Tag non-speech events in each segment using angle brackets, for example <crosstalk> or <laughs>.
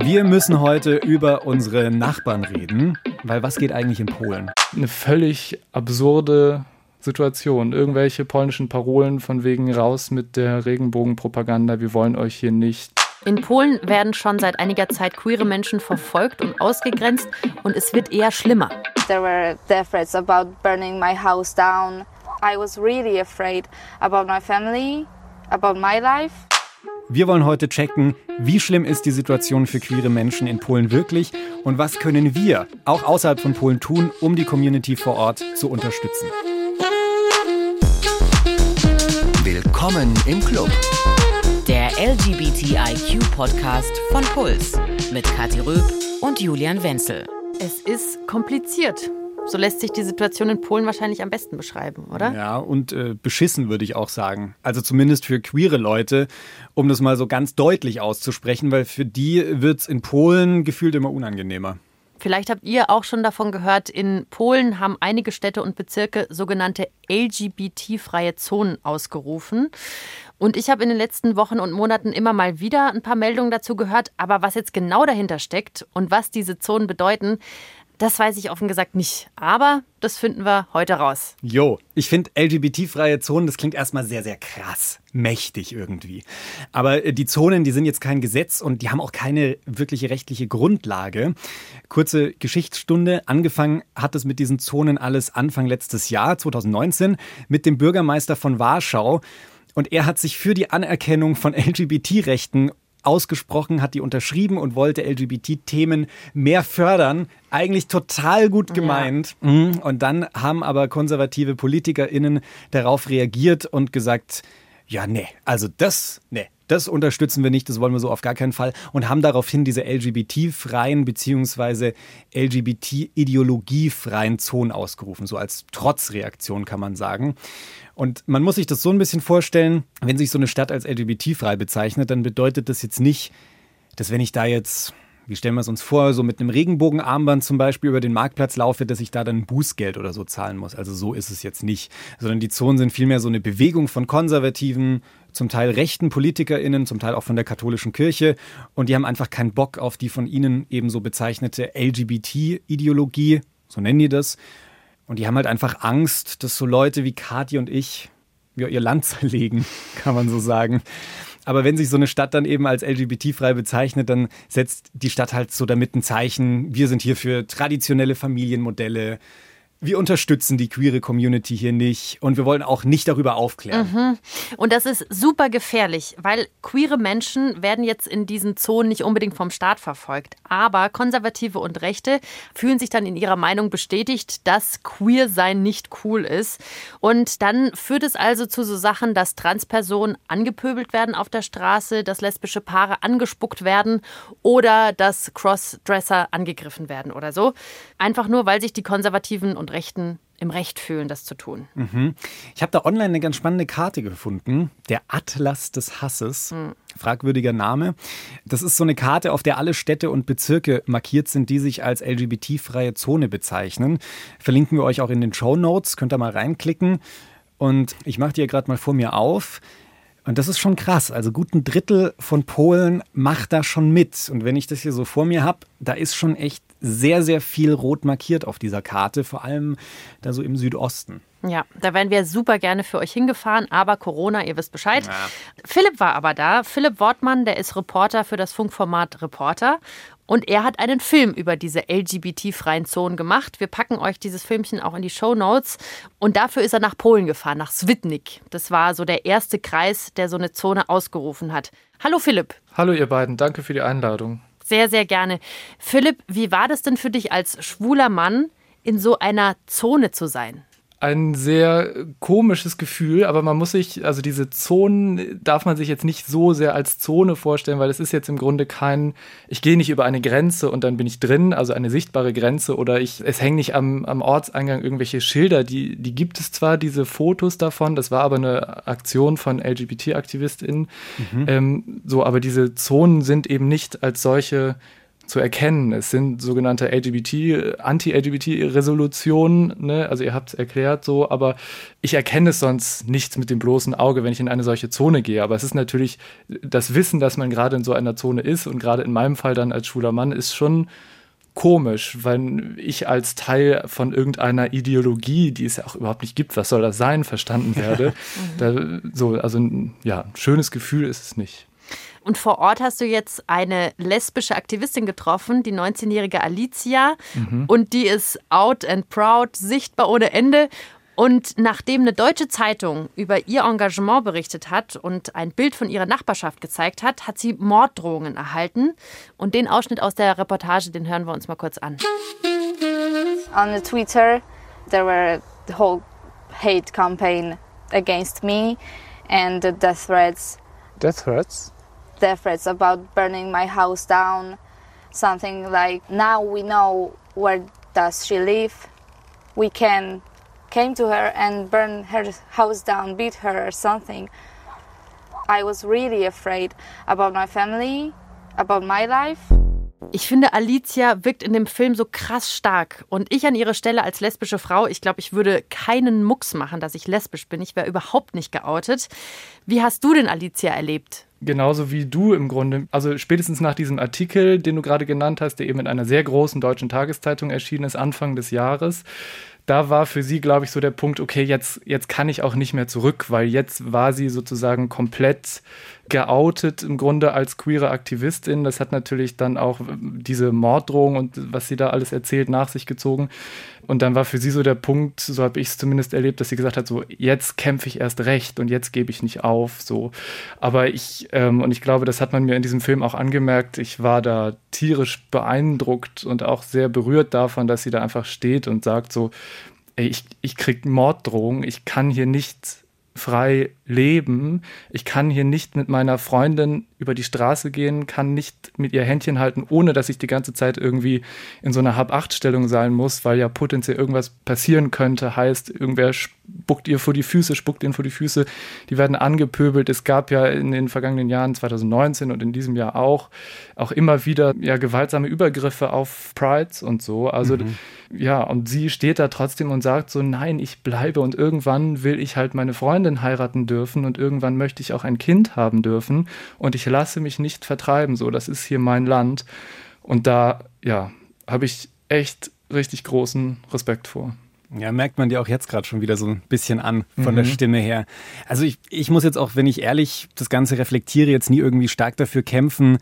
Wir müssen heute über unsere Nachbarn reden, weil was geht eigentlich in Polen? Eine völlig absurde Situation. Irgendwelche polnischen Parolen von wegen raus mit der Regenbogenpropaganda, wir wollen euch hier nicht. In Polen werden schon seit einiger Zeit queere Menschen verfolgt und ausgegrenzt und es wird eher schlimmer. There were death threats about burning my house down. I was really afraid about my family, about my life. Wir wollen heute checken, wie schlimm ist die Situation für queere Menschen in Polen wirklich und was können wir auch außerhalb von Polen tun, um die Community vor Ort zu unterstützen. Willkommen im Club. Der LGBTIQ-Podcast von Puls mit Kathi Röb und Julian Wenzel. Es ist kompliziert. So lässt sich die Situation in Polen wahrscheinlich am besten beschreiben, oder? Ja, und äh, beschissen würde ich auch sagen. Also zumindest für queere Leute, um das mal so ganz deutlich auszusprechen, weil für die wird es in Polen gefühlt immer unangenehmer. Vielleicht habt ihr auch schon davon gehört, in Polen haben einige Städte und Bezirke sogenannte LGBT-freie Zonen ausgerufen. Und ich habe in den letzten Wochen und Monaten immer mal wieder ein paar Meldungen dazu gehört. Aber was jetzt genau dahinter steckt und was diese Zonen bedeuten, das weiß ich offen gesagt nicht. Aber das finden wir heute raus. Jo, ich finde LGBT-freie Zonen, das klingt erstmal sehr, sehr krass. Mächtig irgendwie. Aber äh, die Zonen, die sind jetzt kein Gesetz und die haben auch keine wirkliche rechtliche Grundlage. Kurze Geschichtsstunde. Angefangen hat es mit diesen Zonen alles Anfang letztes Jahr, 2019, mit dem Bürgermeister von Warschau. Und er hat sich für die Anerkennung von LGBT-Rechten ausgesprochen, hat die unterschrieben und wollte LGBT-Themen mehr fördern. Eigentlich total gut gemeint. Ja. Mhm. Und dann haben aber konservative PolitikerInnen darauf reagiert und gesagt, ja, nee, also das, nee, das unterstützen wir nicht, das wollen wir so auf gar keinen Fall und haben daraufhin diese LGBT-freien bzw. LGBT-ideologiefreien Zonen ausgerufen, so als Trotzreaktion kann man sagen. Und man muss sich das so ein bisschen vorstellen, wenn sich so eine Stadt als LGBT-frei bezeichnet, dann bedeutet das jetzt nicht, dass wenn ich da jetzt wie stellen wir es uns vor, so mit einem Regenbogenarmband zum Beispiel über den Marktplatz laufe, dass ich da dann Bußgeld oder so zahlen muss. Also so ist es jetzt nicht. Sondern die Zonen sind vielmehr so eine Bewegung von konservativen, zum Teil rechten PolitikerInnen, zum Teil auch von der katholischen Kirche. Und die haben einfach keinen Bock auf die von ihnen eben so bezeichnete LGBT-Ideologie, so nennen die das. Und die haben halt einfach Angst, dass so Leute wie Kathi und ich ja, ihr Land <laughs> zerlegen, kann man so sagen. Aber wenn sich so eine Stadt dann eben als LGBT-frei bezeichnet, dann setzt die Stadt halt so damit ein Zeichen, wir sind hier für traditionelle Familienmodelle, wir unterstützen die queere Community hier nicht und wir wollen auch nicht darüber aufklären. Mhm. Und das ist super gefährlich, weil queere Menschen werden jetzt in diesen Zonen nicht unbedingt vom Staat verfolgt. Aber Konservative und Rechte fühlen sich dann in ihrer Meinung bestätigt, dass queer sein nicht cool ist. Und dann führt es also zu so Sachen, dass Transpersonen angepöbelt werden auf der Straße, dass lesbische Paare angespuckt werden oder dass Crossdresser angegriffen werden oder so. Einfach nur, weil sich die Konservativen und Rechten im Recht fühlen, das zu tun. Mhm. Ich habe da online eine ganz spannende Karte gefunden. Der Atlas des Hasses. Mhm. Fragwürdiger Name. Das ist so eine Karte, auf der alle Städte und Bezirke markiert sind, die sich als LGBT-freie Zone bezeichnen. Verlinken wir euch auch in den Show Notes. Könnt ihr mal reinklicken. Und ich mache die ja gerade mal vor mir auf. Und das ist schon krass. Also gut ein Drittel von Polen macht da schon mit. Und wenn ich das hier so vor mir habe, da ist schon echt sehr, sehr viel rot markiert auf dieser Karte, vor allem da so im Südosten. Ja, da wären wir super gerne für euch hingefahren, aber Corona, ihr wisst Bescheid. Ja. Philipp war aber da. Philipp Wortmann, der ist Reporter für das Funkformat Reporter. Und er hat einen Film über diese LGBT-freien Zonen gemacht. Wir packen euch dieses Filmchen auch in die Show Notes. Und dafür ist er nach Polen gefahren, nach Swidnik. Das war so der erste Kreis, der so eine Zone ausgerufen hat. Hallo Philipp. Hallo ihr beiden, danke für die Einladung. Sehr, sehr gerne. Philipp, wie war das denn für dich als schwuler Mann, in so einer Zone zu sein? Ein sehr komisches Gefühl, aber man muss sich, also diese Zonen darf man sich jetzt nicht so sehr als Zone vorstellen, weil es ist jetzt im Grunde kein, ich gehe nicht über eine Grenze und dann bin ich drin, also eine sichtbare Grenze oder ich, es hängen nicht am, am Ortseingang irgendwelche Schilder, die, die gibt es zwar, diese Fotos davon, das war aber eine Aktion von LGBT-AktivistInnen, mhm. ähm, so, aber diese Zonen sind eben nicht als solche zu erkennen. Es sind sogenannte LGBT, Anti-LGBT-Resolutionen, ne? also ihr habt es erklärt so, aber ich erkenne es sonst nicht mit dem bloßen Auge, wenn ich in eine solche Zone gehe. Aber es ist natürlich das Wissen, dass man gerade in so einer Zone ist und gerade in meinem Fall dann als schwuler Mann ist schon komisch, wenn ich als Teil von irgendeiner Ideologie, die es ja auch überhaupt nicht gibt, was soll das sein, verstanden werde. <laughs> da, so, also ja, ein schönes Gefühl ist es nicht. Und vor Ort hast du jetzt eine lesbische Aktivistin getroffen, die 19-jährige Alicia. Mhm. Und die ist out and proud, sichtbar ohne Ende. Und nachdem eine deutsche Zeitung über ihr Engagement berichtet hat und ein Bild von ihrer Nachbarschaft gezeigt hat, hat sie Morddrohungen erhalten. Und den Ausschnitt aus der Reportage, den hören wir uns mal kurz an. On Twitter, there were the whole hate campaign against me and the death threats. Death threats? Death threats about burning my house down. Something like, now we know where does she live. We can came to her and burn her house down, beat her or something. I was really afraid about my family, about my life. Ich finde, Alicia wirkt in dem Film so krass stark. Und ich an ihrer Stelle als lesbische Frau, ich glaube, ich würde keinen Mucks machen, dass ich lesbisch bin. Ich wäre überhaupt nicht geoutet. Wie hast du denn Alicia erlebt? Genauso wie du im Grunde. Also spätestens nach diesem Artikel, den du gerade genannt hast, der eben in einer sehr großen deutschen Tageszeitung erschienen ist, Anfang des Jahres, da war für sie, glaube ich, so der Punkt, okay, jetzt, jetzt kann ich auch nicht mehr zurück, weil jetzt war sie sozusagen komplett geoutet im Grunde als queere Aktivistin. Das hat natürlich dann auch diese Morddrohung und was sie da alles erzählt nach sich gezogen. Und dann war für sie so der Punkt, so habe ich es zumindest erlebt, dass sie gesagt hat, so jetzt kämpfe ich erst recht und jetzt gebe ich nicht auf. So, aber ich ähm, und ich glaube, das hat man mir in diesem Film auch angemerkt. Ich war da tierisch beeindruckt und auch sehr berührt davon, dass sie da einfach steht und sagt so, ey, ich ich krieg Morddrohungen, ich kann hier nicht frei leben. Ich kann hier nicht mit meiner Freundin über die Straße gehen, kann nicht mit ihr Händchen halten, ohne dass ich die ganze Zeit irgendwie in so einer Hab-Acht-Stellung sein muss, weil ja potenziell irgendwas passieren könnte. Heißt, irgendwer spuckt ihr vor die Füße, spuckt ihnen vor die Füße. Die werden angepöbelt. Es gab ja in den vergangenen Jahren, 2019 und in diesem Jahr auch, auch immer wieder ja gewaltsame Übergriffe auf Prides und so. Also mhm. ja, und sie steht da trotzdem und sagt so, nein, ich bleibe und irgendwann will ich halt meine Freundin heiraten dürfen und irgendwann möchte ich auch ein Kind haben dürfen und ich lasse mich nicht vertreiben. So, das ist hier mein Land. Und da, ja, habe ich echt richtig großen Respekt vor. Ja, merkt man dir auch jetzt gerade schon wieder so ein bisschen an von mhm. der Stimme her. Also ich, ich muss jetzt auch, wenn ich ehrlich das Ganze reflektiere, jetzt nie irgendwie stark dafür kämpfen,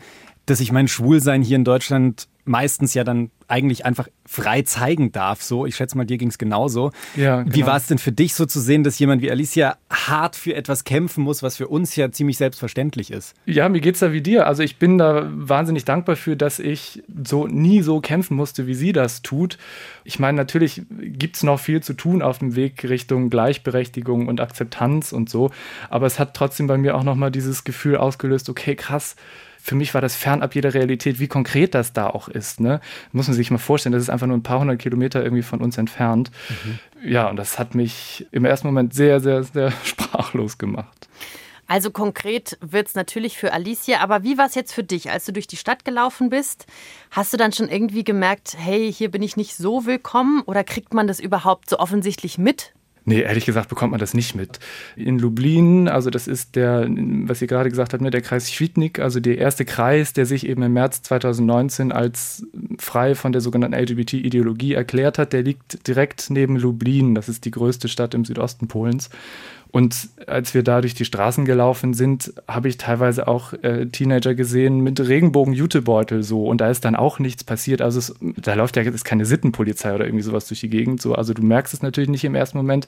dass ich mein Schwulsein hier in Deutschland meistens ja dann eigentlich einfach frei zeigen darf. So, ich schätze mal, dir ging es genauso. Ja, genau. Wie war es denn für dich so zu sehen, dass jemand wie Alicia hart für etwas kämpfen muss, was für uns ja ziemlich selbstverständlich ist? Ja, mir geht es da wie dir. Also ich bin da wahnsinnig dankbar für, dass ich so nie so kämpfen musste, wie sie das tut. Ich meine, natürlich gibt es noch viel zu tun auf dem Weg Richtung Gleichberechtigung und Akzeptanz und so. Aber es hat trotzdem bei mir auch nochmal dieses Gefühl ausgelöst, okay, krass für mich war das fernab jeder Realität, wie konkret das da auch ist. Ne? Muss man sich mal vorstellen, das ist einfach nur ein paar hundert Kilometer irgendwie von uns entfernt. Mhm. Ja, und das hat mich im ersten Moment sehr, sehr, sehr <laughs> sprachlos gemacht. Also konkret wird es natürlich für Alicia, aber wie war es jetzt für dich, als du durch die Stadt gelaufen bist? Hast du dann schon irgendwie gemerkt, hey, hier bin ich nicht so willkommen oder kriegt man das überhaupt so offensichtlich mit? Nee, ehrlich gesagt bekommt man das nicht mit. In Lublin, also das ist der, was ihr gerade gesagt habt, ne, der Kreis Schwidnik, also der erste Kreis, der sich eben im März 2019 als frei von der sogenannten LGBT-Ideologie erklärt hat, der liegt direkt neben Lublin. Das ist die größte Stadt im Südosten Polens. Und als wir da durch die Straßen gelaufen sind, habe ich teilweise auch äh, Teenager gesehen mit Regenbogen-Jutebeutel so. Und da ist dann auch nichts passiert. Also es, da läuft ja jetzt keine Sittenpolizei oder irgendwie sowas durch die Gegend. So. Also du merkst es natürlich nicht im ersten Moment.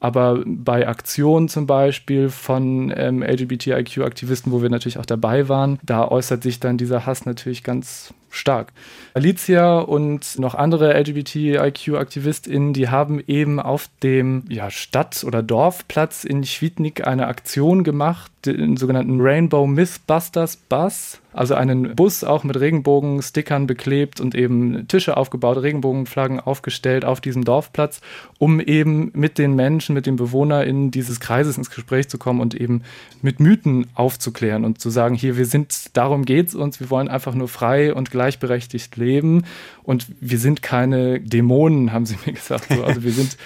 Aber bei Aktionen zum Beispiel von ähm, LGBTIQ-Aktivisten, wo wir natürlich auch dabei waren, da äußert sich dann dieser Hass natürlich ganz stark. Alicia und noch andere LGBTIQ-AktivistInnen, die haben eben auf dem ja, Stadt- oder Dorfplatz in Schwidnik eine Aktion gemacht, den sogenannten Rainbow Mythbusters Bus. Also einen Bus auch mit Regenbogenstickern beklebt und eben Tische aufgebaut, Regenbogenflaggen aufgestellt auf diesem Dorfplatz, um eben mit den Menschen Menschen, mit den BewohnerInnen dieses Kreises ins Gespräch zu kommen und eben mit Mythen aufzuklären und zu sagen, hier, wir sind, darum geht's uns, wir wollen einfach nur frei und gleichberechtigt leben und wir sind keine Dämonen, haben sie <laughs> mir gesagt. So. Also wir sind,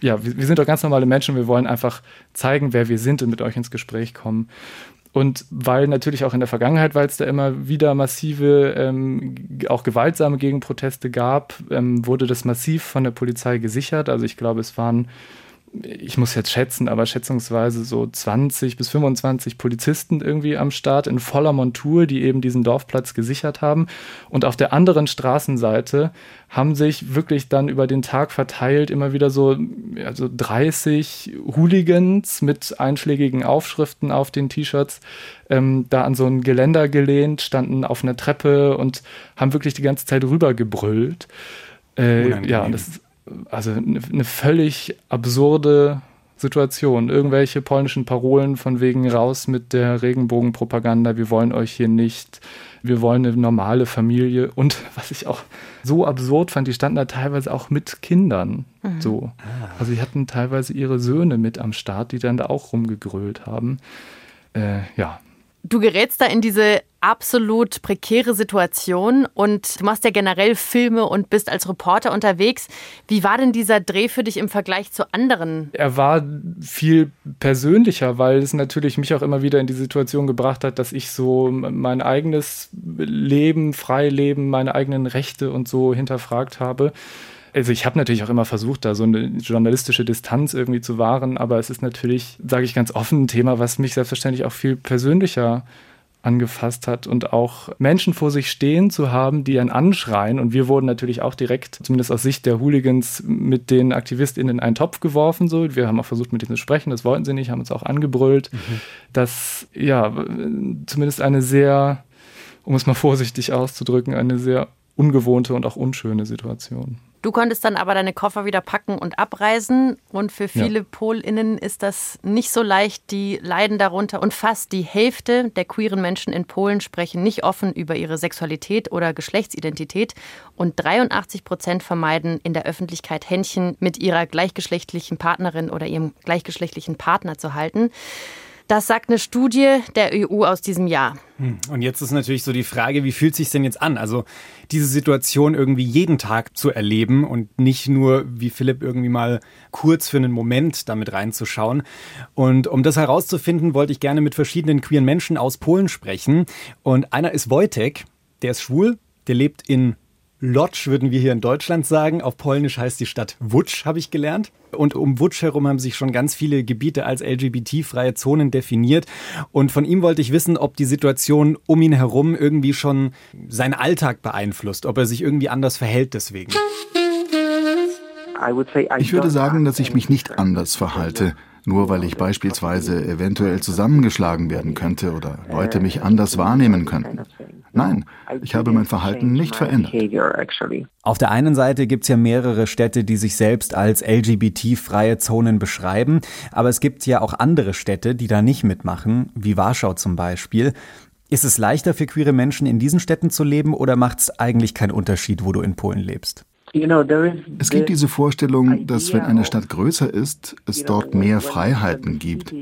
ja, wir, wir sind doch ganz normale Menschen, wir wollen einfach zeigen, wer wir sind und mit euch ins Gespräch kommen. Und weil natürlich auch in der Vergangenheit, weil es da immer wieder massive, ähm, auch gewaltsame Gegenproteste gab, ähm, wurde das massiv von der Polizei gesichert. Also ich glaube, es waren ich muss jetzt schätzen, aber schätzungsweise so 20 bis 25 Polizisten irgendwie am Start in voller Montur, die eben diesen Dorfplatz gesichert haben. Und auf der anderen Straßenseite haben sich wirklich dann über den Tag verteilt immer wieder so also 30 Hooligans mit einschlägigen Aufschriften auf den T-Shirts ähm, da an so ein Geländer gelehnt, standen auf einer Treppe und haben wirklich die ganze Zeit rübergebrüllt. Äh, ja, und das ist also eine völlig absurde Situation. Irgendwelche polnischen Parolen von wegen raus mit der Regenbogenpropaganda, wir wollen euch hier nicht, wir wollen eine normale Familie. Und <laughs> was ich auch so absurd fand, die standen da teilweise auch mit Kindern. Mhm. So. Also die hatten teilweise ihre Söhne mit am Start, die dann da auch rumgegrölt haben. Äh, ja, Du gerätst da in diese absolut prekäre Situation und du machst ja generell Filme und bist als Reporter unterwegs. Wie war denn dieser Dreh für dich im Vergleich zu anderen? Er war viel persönlicher, weil es natürlich mich auch immer wieder in die Situation gebracht hat, dass ich so mein eigenes Leben, Freileben, meine eigenen Rechte und so hinterfragt habe also ich habe natürlich auch immer versucht, da so eine journalistische Distanz irgendwie zu wahren, aber es ist natürlich, sage ich ganz offen, ein Thema, was mich selbstverständlich auch viel persönlicher angefasst hat und auch Menschen vor sich stehen zu haben, die einen anschreien. Und wir wurden natürlich auch direkt, zumindest aus Sicht der Hooligans, mit den AktivistInnen in einen Topf geworfen. So. Wir haben auch versucht, mit ihnen zu sprechen, das wollten sie nicht, haben uns auch angebrüllt. Mhm. Das, ja, zumindest eine sehr, um es mal vorsichtig auszudrücken, eine sehr ungewohnte und auch unschöne Situation. Du konntest dann aber deine Koffer wieder packen und abreisen. Und für viele ja. PolInnen ist das nicht so leicht. Die leiden darunter. Und fast die Hälfte der queeren Menschen in Polen sprechen nicht offen über ihre Sexualität oder Geschlechtsidentität. Und 83 Prozent vermeiden in der Öffentlichkeit Händchen mit ihrer gleichgeschlechtlichen Partnerin oder ihrem gleichgeschlechtlichen Partner zu halten. Das sagt eine Studie der EU aus diesem Jahr. Hm, und jetzt ist natürlich so die Frage, wie fühlt sich denn jetzt an? Also diese Situation irgendwie jeden Tag zu erleben und nicht nur wie Philipp irgendwie mal kurz für einen Moment damit reinzuschauen. Und um das herauszufinden, wollte ich gerne mit verschiedenen queeren Menschen aus Polen sprechen. Und einer ist Wojtek, der ist schwul, der lebt in Lodz würden wir hier in Deutschland sagen. Auf Polnisch heißt die Stadt Wutsch, habe ich gelernt. Und um Wutsch herum haben sich schon ganz viele Gebiete als LGBT-freie Zonen definiert. Und von ihm wollte ich wissen, ob die Situation um ihn herum irgendwie schon seinen Alltag beeinflusst, ob er sich irgendwie anders verhält deswegen. Ich würde sagen, dass ich mich nicht anders verhalte nur weil ich beispielsweise eventuell zusammengeschlagen werden könnte oder Leute mich anders wahrnehmen könnten. Nein, ich habe mein Verhalten nicht verändert. Auf der einen Seite gibt es ja mehrere Städte, die sich selbst als LGBT-freie Zonen beschreiben, aber es gibt ja auch andere Städte, die da nicht mitmachen, wie Warschau zum Beispiel. Ist es leichter für queere Menschen in diesen Städten zu leben oder macht es eigentlich keinen Unterschied, wo du in Polen lebst? Es gibt diese Vorstellung, dass wenn eine Stadt größer ist, es dort mehr Freiheiten gibt.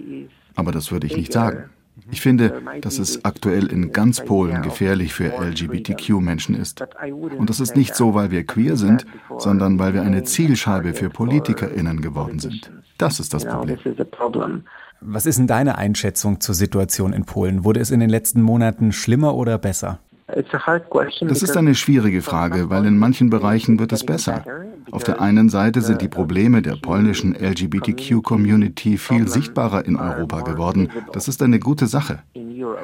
Aber das würde ich nicht sagen. Ich finde, dass es aktuell in ganz Polen gefährlich für LGBTQ-Menschen ist. Und das ist nicht so, weil wir queer sind, sondern weil wir eine Zielscheibe für PolitikerInnen geworden sind. Das ist das Problem. Was ist denn deine Einschätzung zur Situation in Polen? Wurde es in den letzten Monaten schlimmer oder besser? Das ist eine schwierige Frage, weil in manchen Bereichen wird es besser. Auf der einen Seite sind die Probleme der polnischen LGBTQ-Community viel sichtbarer in Europa geworden. Das ist eine gute Sache.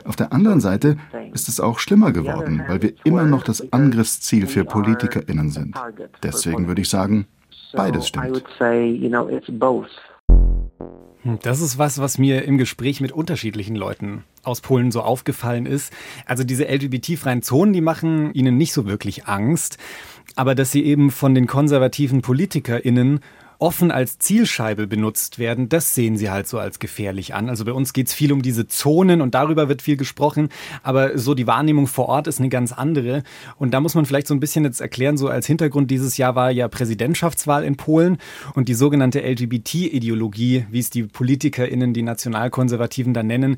Auf der anderen Seite ist es auch schlimmer geworden, weil wir immer noch das Angriffsziel für PolitikerInnen sind. Deswegen würde ich sagen, beides stimmt. Hm, das ist was, was mir im Gespräch mit unterschiedlichen Leuten aus Polen so aufgefallen ist. Also diese LGBT-freien Zonen, die machen ihnen nicht so wirklich Angst, aber dass sie eben von den konservativen PolitikerInnen offen als Zielscheibe benutzt werden, das sehen sie halt so als gefährlich an. Also bei uns geht es viel um diese Zonen und darüber wird viel gesprochen, aber so die Wahrnehmung vor Ort ist eine ganz andere. Und da muss man vielleicht so ein bisschen jetzt erklären, so als Hintergrund dieses Jahr war ja Präsidentschaftswahl in Polen und die sogenannte LGBT-Ideologie, wie es die PolitikerInnen, die Nationalkonservativen da nennen,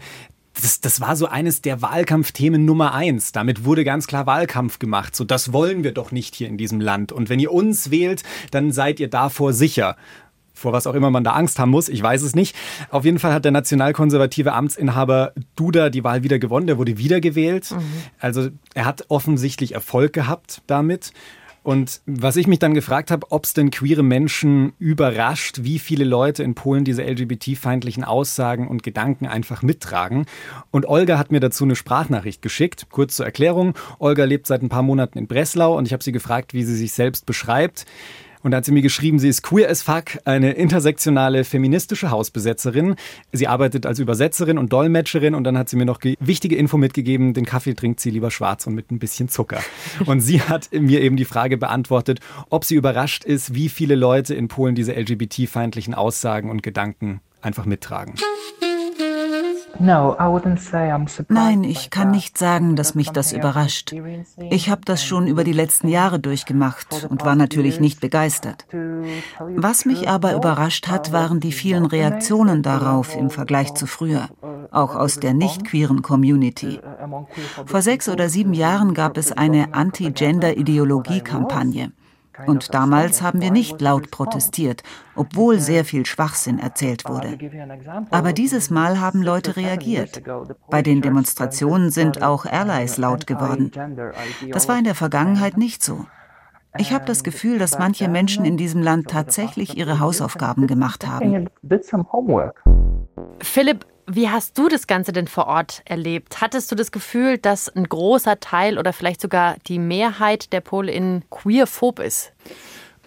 das, das war so eines der Wahlkampfthemen Nummer eins. Damit wurde ganz klar Wahlkampf gemacht. So, das wollen wir doch nicht hier in diesem Land. Und wenn ihr uns wählt, dann seid ihr davor sicher vor was auch immer man da Angst haben muss, ich weiß es nicht. Auf jeden Fall hat der nationalkonservative Amtsinhaber Duda die Wahl wieder gewonnen, der wurde wiedergewählt. Mhm. Also er hat offensichtlich Erfolg gehabt damit. Und was ich mich dann gefragt habe, ob es denn queere Menschen überrascht, wie viele Leute in Polen diese LGBT-feindlichen Aussagen und Gedanken einfach mittragen. Und Olga hat mir dazu eine Sprachnachricht geschickt. Kurz zur Erklärung. Olga lebt seit ein paar Monaten in Breslau und ich habe sie gefragt, wie sie sich selbst beschreibt. Und da hat sie mir geschrieben, sie ist queer as fuck, eine intersektionale feministische Hausbesetzerin. Sie arbeitet als Übersetzerin und Dolmetscherin und dann hat sie mir noch wichtige Info mitgegeben, den Kaffee trinkt sie lieber schwarz und mit ein bisschen Zucker. Und sie <laughs> hat mir eben die Frage beantwortet, ob sie überrascht ist, wie viele Leute in Polen diese LGBT-feindlichen Aussagen und Gedanken einfach mittragen. Nein, ich kann nicht sagen, dass mich das überrascht. Ich habe das schon über die letzten Jahre durchgemacht und war natürlich nicht begeistert. Was mich aber überrascht hat, waren die vielen Reaktionen darauf im Vergleich zu früher, auch aus der nicht queeren Community. Vor sechs oder sieben Jahren gab es eine Anti-Gender-Ideologie-Kampagne. Und damals haben wir nicht laut protestiert, obwohl sehr viel Schwachsinn erzählt wurde. Aber dieses Mal haben Leute reagiert. Bei den Demonstrationen sind auch Allies laut geworden. Das war in der Vergangenheit nicht so. Ich habe das Gefühl, dass manche Menschen in diesem Land tatsächlich ihre Hausaufgaben gemacht haben. Philipp, wie hast du das Ganze denn vor Ort erlebt? Hattest du das Gefühl, dass ein großer Teil oder vielleicht sogar die Mehrheit der Polen queerphob ist?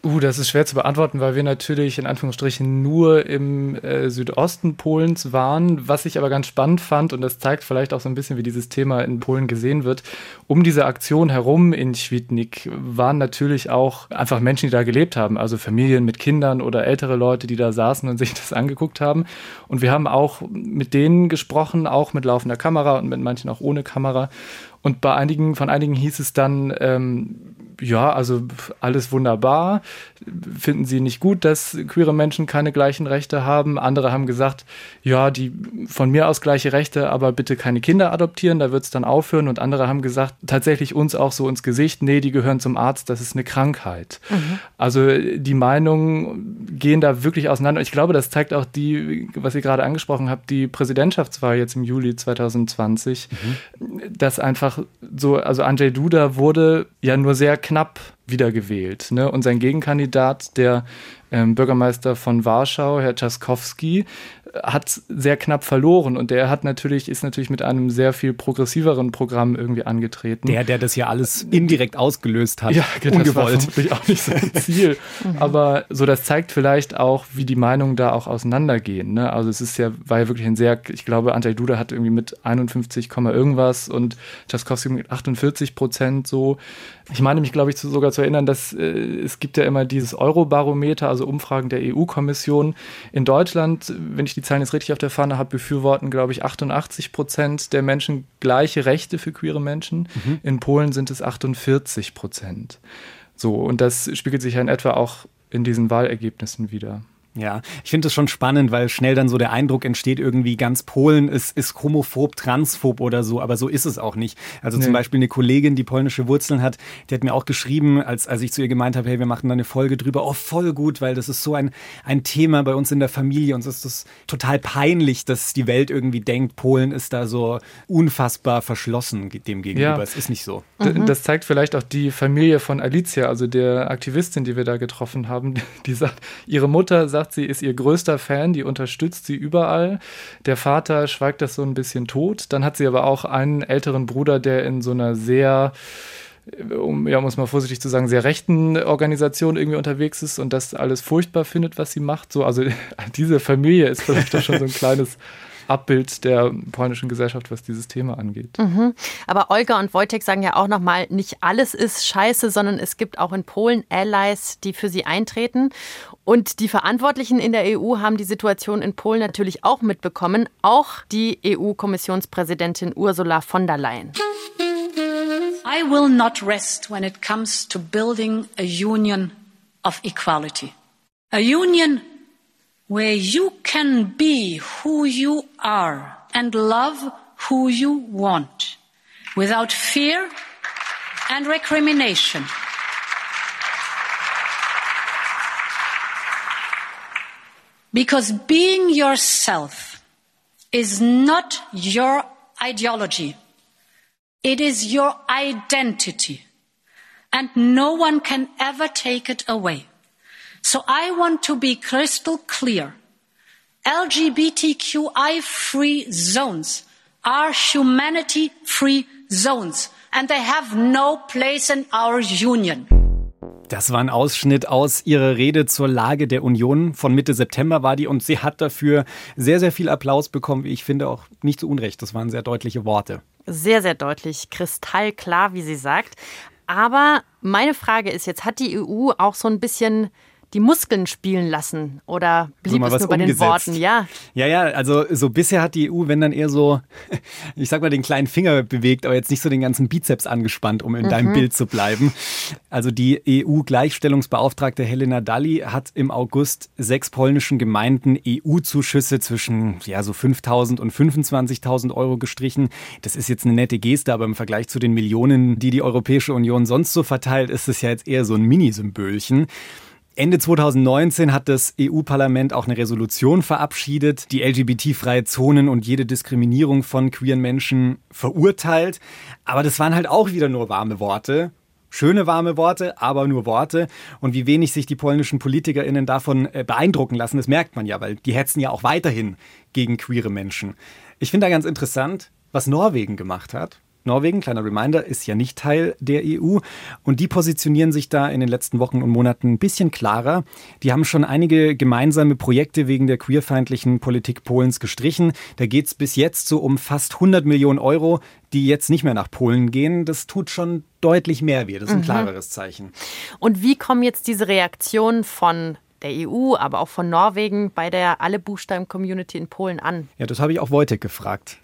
Uh, das ist schwer zu beantworten, weil wir natürlich in Anführungsstrichen nur im äh, Südosten Polens waren. Was ich aber ganz spannend fand, und das zeigt vielleicht auch so ein bisschen, wie dieses Thema in Polen gesehen wird, um diese Aktion herum in Świdnik waren natürlich auch einfach Menschen, die da gelebt haben, also Familien mit Kindern oder ältere Leute, die da saßen und <laughs> sich das angeguckt haben. Und wir haben auch mit denen gesprochen, auch mit laufender Kamera und mit manchen auch ohne Kamera. Und bei einigen, von einigen hieß es dann, ähm, ja, also alles wunderbar. Finden sie nicht gut, dass queere Menschen keine gleichen Rechte haben. Andere haben gesagt, ja, die von mir aus gleiche Rechte, aber bitte keine Kinder adoptieren, da wird es dann aufhören. Und andere haben gesagt, tatsächlich uns auch so ins Gesicht, nee, die gehören zum Arzt, das ist eine Krankheit. Mhm. Also die Meinungen gehen da wirklich auseinander. Ich glaube, das zeigt auch die, was ihr gerade angesprochen habt, die Präsidentschaftswahl jetzt im Juli 2020, mhm. dass einfach so, also Andrzej Duda wurde ja nur sehr knapp wiedergewählt. Ne? Und sein Gegenkandidat, der ähm, Bürgermeister von Warschau, Herr Czaskowski, hat sehr knapp verloren und der hat natürlich, ist natürlich mit einem sehr viel progressiveren Programm irgendwie angetreten. Der, der das ja alles indirekt ausgelöst hat. Ja, genau, ungewollt. das war vermutlich auch nicht sein <laughs> Ziel. Mhm. Aber so, das zeigt vielleicht auch, wie die Meinungen da auch auseinandergehen. Ne? Also es ist ja, war ja wirklich ein sehr, ich glaube, Andrzej Duda hat irgendwie mit 51, irgendwas und Czaskowski mit 48 Prozent so. Ich meine mich, glaube ich, zu, sogar zu erinnern, dass äh, es gibt ja immer dieses Eurobarometer, also Umfragen der EU-Kommission. In Deutschland, wenn ich die Zahlen jetzt richtig auf der Fahne habe, befürworten, glaube ich, 88 Prozent der Menschen gleiche Rechte für queere Menschen. Mhm. In Polen sind es 48 Prozent. So, und das spiegelt sich ja in etwa auch in diesen Wahlergebnissen wieder. Ja, ich finde es schon spannend, weil schnell dann so der Eindruck entsteht, irgendwie ganz Polen ist, ist homophob, transphob oder so, aber so ist es auch nicht. Also nee. zum Beispiel eine Kollegin, die polnische Wurzeln hat, die hat mir auch geschrieben, als, als ich zu ihr gemeint habe, hey, wir machen da eine Folge drüber, oh, voll gut, weil das ist so ein, ein Thema bei uns in der Familie. Uns ist das total peinlich, dass die Welt irgendwie denkt, Polen ist da so unfassbar verschlossen dem gegenüber. Ja. Es ist nicht so. Mhm. Das zeigt vielleicht auch die Familie von Alicia, also der Aktivistin, die wir da getroffen haben, <laughs> die sagt, ihre Mutter sagt, sagt, sie ist ihr größter Fan, die unterstützt sie überall. Der Vater schweigt das so ein bisschen tot. Dann hat sie aber auch einen älteren Bruder, der in so einer sehr um, ja, muss man vorsichtig zu sagen, sehr rechten Organisation irgendwie unterwegs ist und das alles furchtbar findet, was sie macht. So, also <laughs> diese Familie ist vielleicht auch schon so ein <laughs> kleines Abbild der polnischen Gesellschaft, was dieses Thema angeht. Mhm. Aber Olga und Wojtek sagen ja auch nochmal, nicht alles ist scheiße, sondern es gibt auch in Polen Allies, die für sie eintreten. Und die Verantwortlichen in der EU haben die Situation in Polen natürlich auch mitbekommen, auch die EU-Kommissionspräsidentin Ursula von der Leyen. I will not rest when it comes to building a union of equality. A union where you can be who you are and love who you want without fear and recrimination. Because being yourself is not your ideology. It is your identity. And no one can ever take it away. So I want to be crystal clear. LGBTQI free zones are humanity free zones and they have no place in our union. Das war ein Ausschnitt aus ihrer Rede zur Lage der Union. Von Mitte September war die und sie hat dafür sehr, sehr viel Applaus bekommen, wie ich finde, auch nicht zu Unrecht. Das waren sehr deutliche Worte. Sehr, sehr deutlich, kristallklar, wie sie sagt. Aber meine Frage ist jetzt, hat die EU auch so ein bisschen die Muskeln spielen lassen oder blieb es nur bei umgesetzt. den Worten? Ja. Ja, ja, also so bisher hat die EU, wenn dann eher so, <laughs> ich sag mal, den kleinen Finger bewegt, aber jetzt nicht so den ganzen Bizeps angespannt, um in mhm. deinem Bild zu bleiben. Also die EU-Gleichstellungsbeauftragte Helena Dalli hat im August sechs polnischen Gemeinden EU-Zuschüsse zwischen ja so 5.000 und 25.000 Euro gestrichen. Das ist jetzt eine nette Geste, aber im Vergleich zu den Millionen, die die Europäische Union sonst so verteilt, ist es ja jetzt eher so ein Minisymbolchen. Ende 2019 hat das EU-Parlament auch eine Resolution verabschiedet, die LGBT-freie Zonen und jede Diskriminierung von queeren Menschen verurteilt. Aber das waren halt auch wieder nur warme Worte. Schöne warme Worte, aber nur Worte. Und wie wenig sich die polnischen PolitikerInnen davon äh, beeindrucken lassen, das merkt man ja, weil die hetzen ja auch weiterhin gegen queere Menschen. Ich finde da ganz interessant, was Norwegen gemacht hat. Norwegen, kleiner Reminder, ist ja nicht Teil der EU und die positionieren sich da in den letzten Wochen und Monaten ein bisschen klarer. Die haben schon einige gemeinsame Projekte wegen der queerfeindlichen Politik Polens gestrichen. Da geht es bis jetzt so um fast 100 Millionen Euro, die jetzt nicht mehr nach Polen gehen. Das tut schon deutlich mehr weh. Das ist ein mhm. klareres Zeichen. Und wie kommen jetzt diese Reaktionen von der EU, aber auch von Norwegen bei der Alle Buchstaben-Community in Polen an? Ja, das habe ich auch Wojtek gefragt.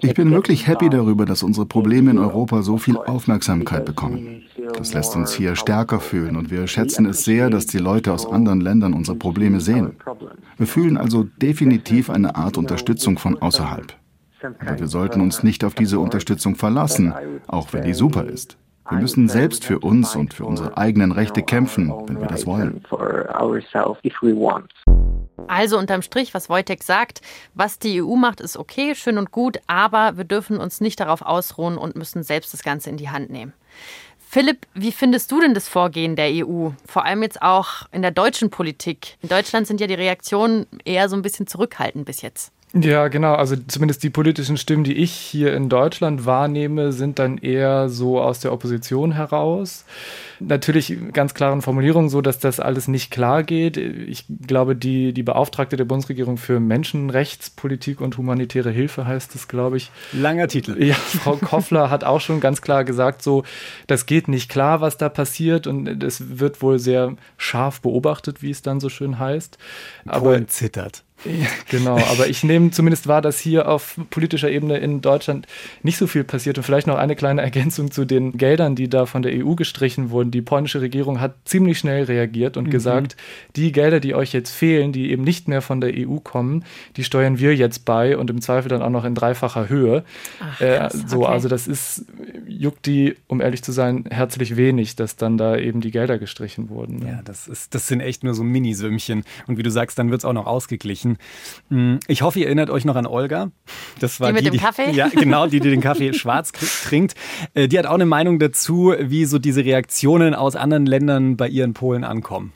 Ich bin wirklich happy darüber, dass unsere Probleme in Europa so viel Aufmerksamkeit bekommen. Das lässt uns hier stärker fühlen und wir schätzen es sehr, dass die Leute aus anderen Ländern unsere Probleme sehen. Wir fühlen also definitiv eine Art Unterstützung von außerhalb. Aber wir sollten uns nicht auf diese Unterstützung verlassen, auch wenn die super ist. Wir müssen selbst für uns und für unsere eigenen Rechte kämpfen, wenn wir das wollen. Also unterm Strich, was Wojtek sagt, was die EU macht, ist okay, schön und gut, aber wir dürfen uns nicht darauf ausruhen und müssen selbst das Ganze in die Hand nehmen. Philipp, wie findest du denn das Vorgehen der EU? Vor allem jetzt auch in der deutschen Politik. In Deutschland sind ja die Reaktionen eher so ein bisschen zurückhaltend bis jetzt. Ja, genau. Also zumindest die politischen Stimmen, die ich hier in Deutschland wahrnehme, sind dann eher so aus der Opposition heraus. Natürlich ganz klaren Formulierungen, so dass das alles nicht klar geht. Ich glaube, die, die Beauftragte der Bundesregierung für Menschenrechtspolitik und humanitäre Hilfe heißt es, glaube ich. Langer Titel. Ja, Frau Koffler hat auch schon ganz klar gesagt, so, das geht nicht klar, was da passiert und es wird wohl sehr scharf beobachtet, wie es dann so schön heißt. Aber Polen zittert. <laughs> Genau, aber ich nehme zumindest wahr, dass hier auf politischer Ebene in Deutschland nicht so viel passiert. Und vielleicht noch eine kleine Ergänzung zu den Geldern, die da von der EU gestrichen wurden. Die polnische Regierung hat ziemlich schnell reagiert und mhm. gesagt, die Gelder, die euch jetzt fehlen, die eben nicht mehr von der EU kommen, die steuern wir jetzt bei und im Zweifel dann auch noch in dreifacher Höhe. Ach, krass, äh, so, okay. also das ist, juckt die, um ehrlich zu sein, herzlich wenig, dass dann da eben die Gelder gestrichen wurden. Ne? Ja, das ist, das sind echt nur so Minisümmchen. Und wie du sagst, dann wird es auch noch ausgeglichen sprechen. Hm, ich hoffe, ihr erinnert euch noch an Olga. Das war die mit die, dem Kaffee? Ja, genau, die, die den Kaffee <laughs> schwarz trinkt. Äh, die hat auch eine Meinung dazu, wie so diese Reaktionen aus anderen Ländern bei ihren Polen ankommen.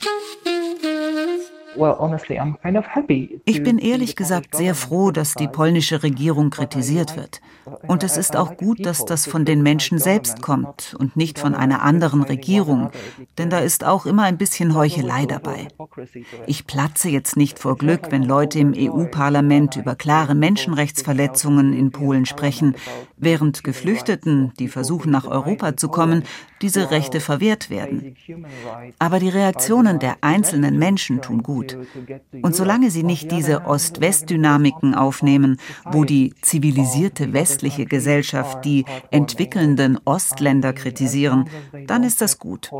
Ich bin ehrlich gesagt sehr froh, dass die polnische Regierung kritisiert wird. Und es ist auch gut, dass das von den Menschen selbst kommt und nicht von einer anderen Regierung, denn da ist auch immer ein bisschen Heuchelei dabei. Ich platze jetzt nicht vor Glück, wenn Leute im EU-Parlament über klare Menschenrechtsverletzungen in Polen sprechen, während Geflüchteten, die versuchen nach Europa zu kommen, diese Rechte verwehrt werden. Aber die Reaktionen der einzelnen Menschen tun gut. Und solange sie nicht diese Ost-West-Dynamiken aufnehmen, wo die zivilisierte westliche Gesellschaft die entwickelnden Ostländer kritisieren, dann ist das gut.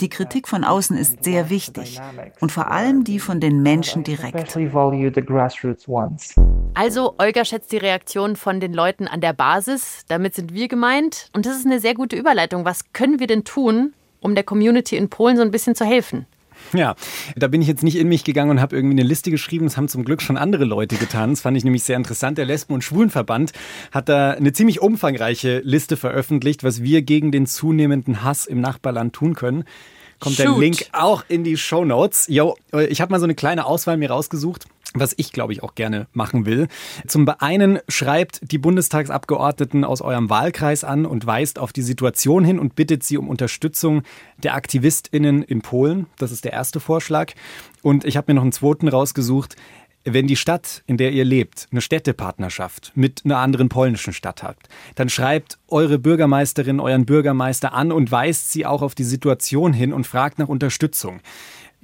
Die Kritik von außen ist sehr wichtig und vor allem die von den Menschen direkt. Also, Olga schätzt die Reaktion von den Leuten an der Basis. Damit sind wir gemeint. Und das ist eine sehr gute Überleitung. Was können wir denn tun, um der Community in Polen so ein bisschen zu helfen? <laughs> Ja, da bin ich jetzt nicht in mich gegangen und habe irgendwie eine Liste geschrieben. Das haben zum Glück schon andere Leute getan. Das fand ich nämlich sehr interessant. Der Lesben- und Schwulenverband hat da eine ziemlich umfangreiche Liste veröffentlicht, was wir gegen den zunehmenden Hass im Nachbarland tun können. Kommt Shoot. der Link auch in die Show Notes. Yo, ich habe mal so eine kleine Auswahl mir rausgesucht was ich, glaube ich, auch gerne machen will. Zum einen schreibt die Bundestagsabgeordneten aus eurem Wahlkreis an und weist auf die Situation hin und bittet sie um Unterstützung der AktivistInnen in Polen. Das ist der erste Vorschlag. Und ich habe mir noch einen zweiten rausgesucht. Wenn die Stadt, in der ihr lebt, eine Städtepartnerschaft mit einer anderen polnischen Stadt hat, dann schreibt eure Bürgermeisterin, euren Bürgermeister an und weist sie auch auf die Situation hin und fragt nach Unterstützung.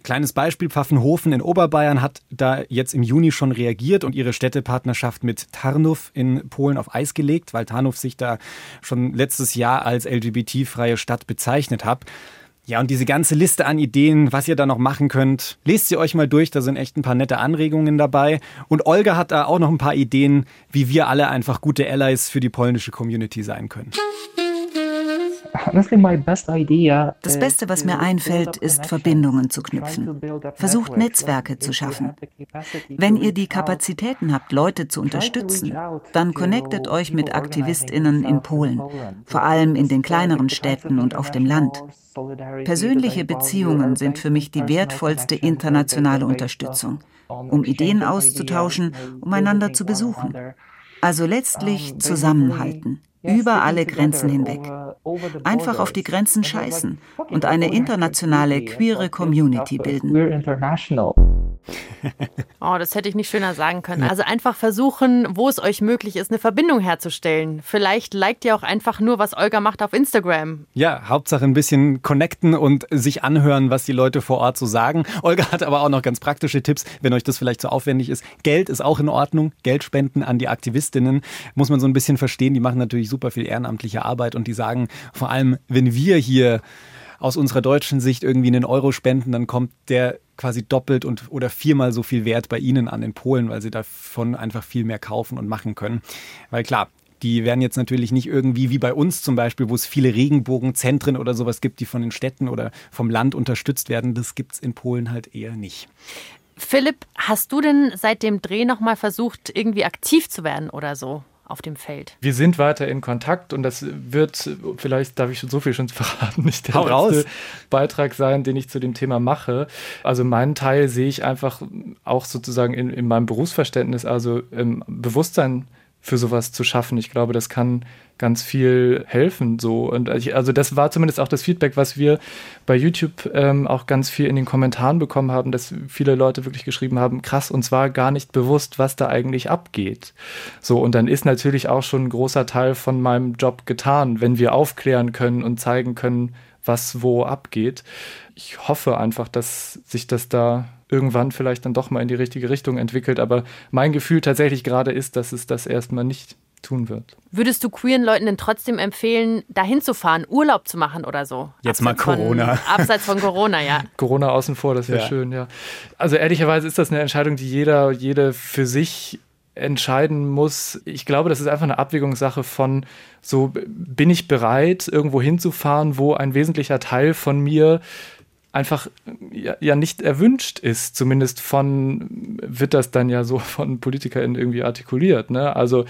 Kleines Beispiel, Pfaffenhofen in Oberbayern hat da jetzt im Juni schon reagiert und ihre Städtepartnerschaft mit Tarnów in Polen auf Eis gelegt, weil Tarnów sich da schon letztes Jahr als LGBT-freie Stadt bezeichnet hat. Ja, und diese ganze Liste an Ideen, was ihr da noch machen könnt, lest sie euch mal durch, da sind echt ein paar nette Anregungen dabei. Und Olga hat da auch noch ein paar Ideen, wie wir alle einfach gute Allies für die polnische Community sein können. Das Beste, was mir einfällt, ist Verbindungen zu knüpfen. Versucht Netzwerke zu schaffen. Wenn ihr die Kapazitäten habt, Leute zu unterstützen, dann connectet euch mit Aktivistinnen in Polen, vor allem in den kleineren Städten und auf dem Land. Persönliche Beziehungen sind für mich die wertvollste internationale Unterstützung, um Ideen auszutauschen, um einander zu besuchen. Also letztlich zusammenhalten über alle Grenzen hinweg. Einfach auf die Grenzen scheißen und eine internationale queere Community bilden. <laughs> Oh, das hätte ich nicht schöner sagen können. Also einfach versuchen, wo es euch möglich ist, eine Verbindung herzustellen. Vielleicht liked ihr auch einfach nur, was Olga macht auf Instagram. Ja, Hauptsache ein bisschen connecten und sich anhören, was die Leute vor Ort so sagen. Olga hat aber auch noch ganz praktische Tipps, wenn euch das vielleicht zu so aufwendig ist. Geld ist auch in Ordnung. Geld spenden an die Aktivistinnen muss man so ein bisschen verstehen. Die machen natürlich super viel ehrenamtliche Arbeit und die sagen vor allem, wenn wir hier aus unserer deutschen Sicht irgendwie einen Euro spenden, dann kommt der quasi doppelt und oder viermal so viel Wert bei ihnen an in Polen, weil sie davon einfach viel mehr kaufen und machen können. Weil klar, die werden jetzt natürlich nicht irgendwie wie bei uns zum Beispiel, wo es viele Regenbogenzentren oder sowas gibt, die von den Städten oder vom Land unterstützt werden. Das gibt es in Polen halt eher nicht. Philipp, hast du denn seit dem Dreh nochmal versucht, irgendwie aktiv zu werden oder so? Auf dem Feld. Wir sind weiter in Kontakt und das wird, vielleicht darf ich schon so viel schon <laughs> verraten, nicht der Hau letzte raus. Beitrag sein, den ich zu dem Thema mache. Also meinen Teil sehe ich einfach auch sozusagen in, in meinem Berufsverständnis, also im Bewusstsein für sowas zu schaffen. Ich glaube, das kann ganz viel helfen. So. Und also das war zumindest auch das Feedback, was wir bei YouTube ähm, auch ganz viel in den Kommentaren bekommen haben, dass viele Leute wirklich geschrieben haben, krass, und zwar gar nicht bewusst, was da eigentlich abgeht. So, und dann ist natürlich auch schon ein großer Teil von meinem Job getan, wenn wir aufklären können und zeigen können, was wo abgeht. Ich hoffe einfach, dass sich das da irgendwann vielleicht dann doch mal in die richtige Richtung entwickelt. Aber mein Gefühl tatsächlich gerade ist, dass es das erstmal nicht tun wird. Würdest du queeren Leuten denn trotzdem empfehlen, dahin zu fahren, Urlaub zu machen oder so? Jetzt abseits mal Corona. Von, <laughs> abseits von Corona, ja. <laughs> Corona außen vor, das wäre ja. schön, ja. Also ehrlicherweise ist das eine Entscheidung, die jeder, jede für sich entscheiden muss. Ich glaube, das ist einfach eine Abwägungssache von so bin ich bereit, irgendwo hinzufahren, wo ein wesentlicher Teil von mir einfach ja, ja, nicht erwünscht ist. Zumindest von, wird das dann ja so <laughs> von PolitikerInnen irgendwie artikuliert. Ne? Also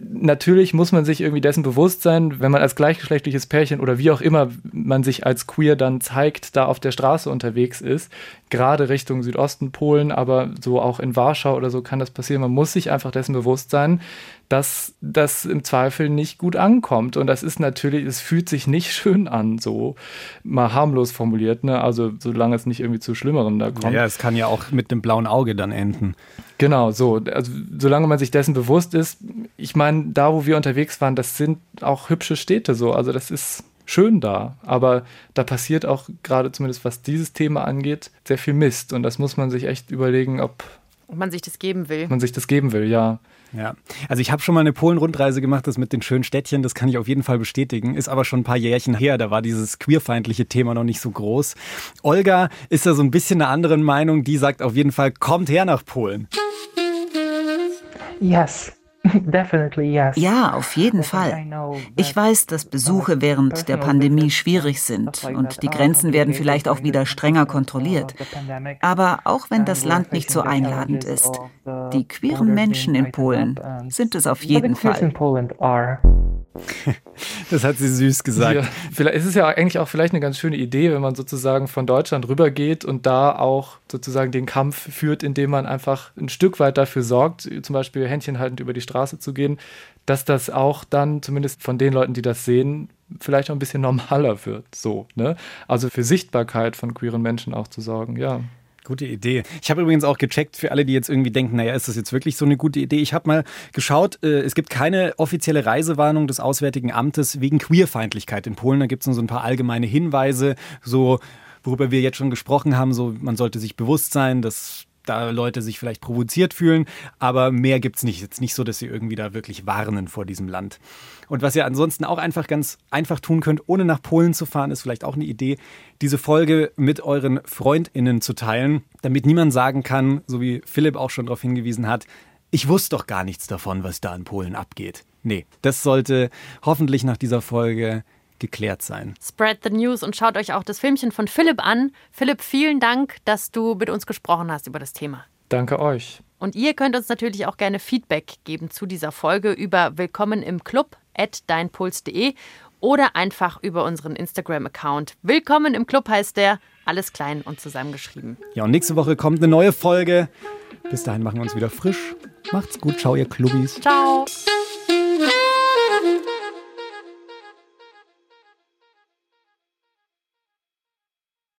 natürlich muss man sich irgendwie dessen bewusst sein, wenn man als gleichgeschlechtliches Pärchen oder wie auch immer man sich als queer dann zeigt, da auf der Straße unterwegs ist, gerade Richtung Südosten Polen, aber so auch in Warschau oder so kann das passieren. Man muss sich einfach dessen bewusst sein, dass das im Zweifel nicht gut ankommt. Und das ist natürlich, es fühlt sich nicht <laughs> schön an, so mal harmlos formuliert, ne? Also solange es nicht irgendwie zu Schlimmerem da kommt. Ja, es kann ja auch mit dem blauen Auge dann enden. Genau, so. Also solange man sich dessen bewusst ist, ich meine, da wo wir unterwegs waren, das sind auch hübsche Städte so. Also das ist schön da. Aber da passiert auch gerade zumindest was dieses Thema angeht, sehr viel Mist. Und das muss man sich echt überlegen, ob ob man sich das geben will. Man sich das geben will, ja. Ja, also ich habe schon mal eine Polen-Rundreise gemacht, das mit den schönen Städtchen, das kann ich auf jeden Fall bestätigen. Ist aber schon ein paar Jährchen her, da war dieses queerfeindliche Thema noch nicht so groß. Olga ist da so ein bisschen einer anderen Meinung, die sagt auf jeden Fall, kommt her nach Polen. Yes, <laughs> Ja, auf jeden Fall. Ich weiß, dass Besuche während der Pandemie schwierig sind und die Grenzen werden vielleicht auch wieder strenger kontrolliert. Aber auch wenn das Land nicht so einladend ist, die queeren Menschen in Polen sind es auf jeden Fall. <laughs> Das hat sie süß gesagt. Ja, vielleicht ist es ja eigentlich auch vielleicht eine ganz schöne Idee, wenn man sozusagen von Deutschland rübergeht und da auch sozusagen den Kampf führt, indem man einfach ein Stück weit dafür sorgt, zum Beispiel händchenhaltend über die Straße zu gehen, dass das auch dann zumindest von den Leuten, die das sehen, vielleicht auch ein bisschen normaler wird. So, ne? Also für Sichtbarkeit von queeren Menschen auch zu sorgen, ja. Gute Idee. Ich habe übrigens auch gecheckt für alle, die jetzt irgendwie denken, naja, ist das jetzt wirklich so eine gute Idee? Ich habe mal geschaut, äh, es gibt keine offizielle Reisewarnung des Auswärtigen Amtes wegen Queerfeindlichkeit in Polen. Da gibt es nur so ein paar allgemeine Hinweise, so worüber wir jetzt schon gesprochen haben, so man sollte sich bewusst sein, dass da Leute sich vielleicht provoziert fühlen, aber mehr gibt es nicht. Jetzt nicht so, dass sie irgendwie da wirklich warnen vor diesem Land. Und was ihr ansonsten auch einfach ganz einfach tun könnt, ohne nach Polen zu fahren, ist vielleicht auch eine Idee, diese Folge mit euren FreundInnen zu teilen, damit niemand sagen kann, so wie Philipp auch schon darauf hingewiesen hat, ich wusste doch gar nichts davon, was da in Polen abgeht. Nee, das sollte hoffentlich nach dieser Folge geklärt sein. Spread the news und schaut euch auch das Filmchen von Philipp an. Philipp, vielen Dank, dass du mit uns gesprochen hast über das Thema. Danke euch. Und ihr könnt uns natürlich auch gerne Feedback geben zu dieser Folge über Willkommen im Club at deinpuls.de oder einfach über unseren Instagram-Account. Willkommen im Club heißt der, alles klein und zusammengeschrieben. Ja, und nächste Woche kommt eine neue Folge. Bis dahin machen wir uns wieder frisch. Macht's gut, ciao ihr Clubbis. Ciao.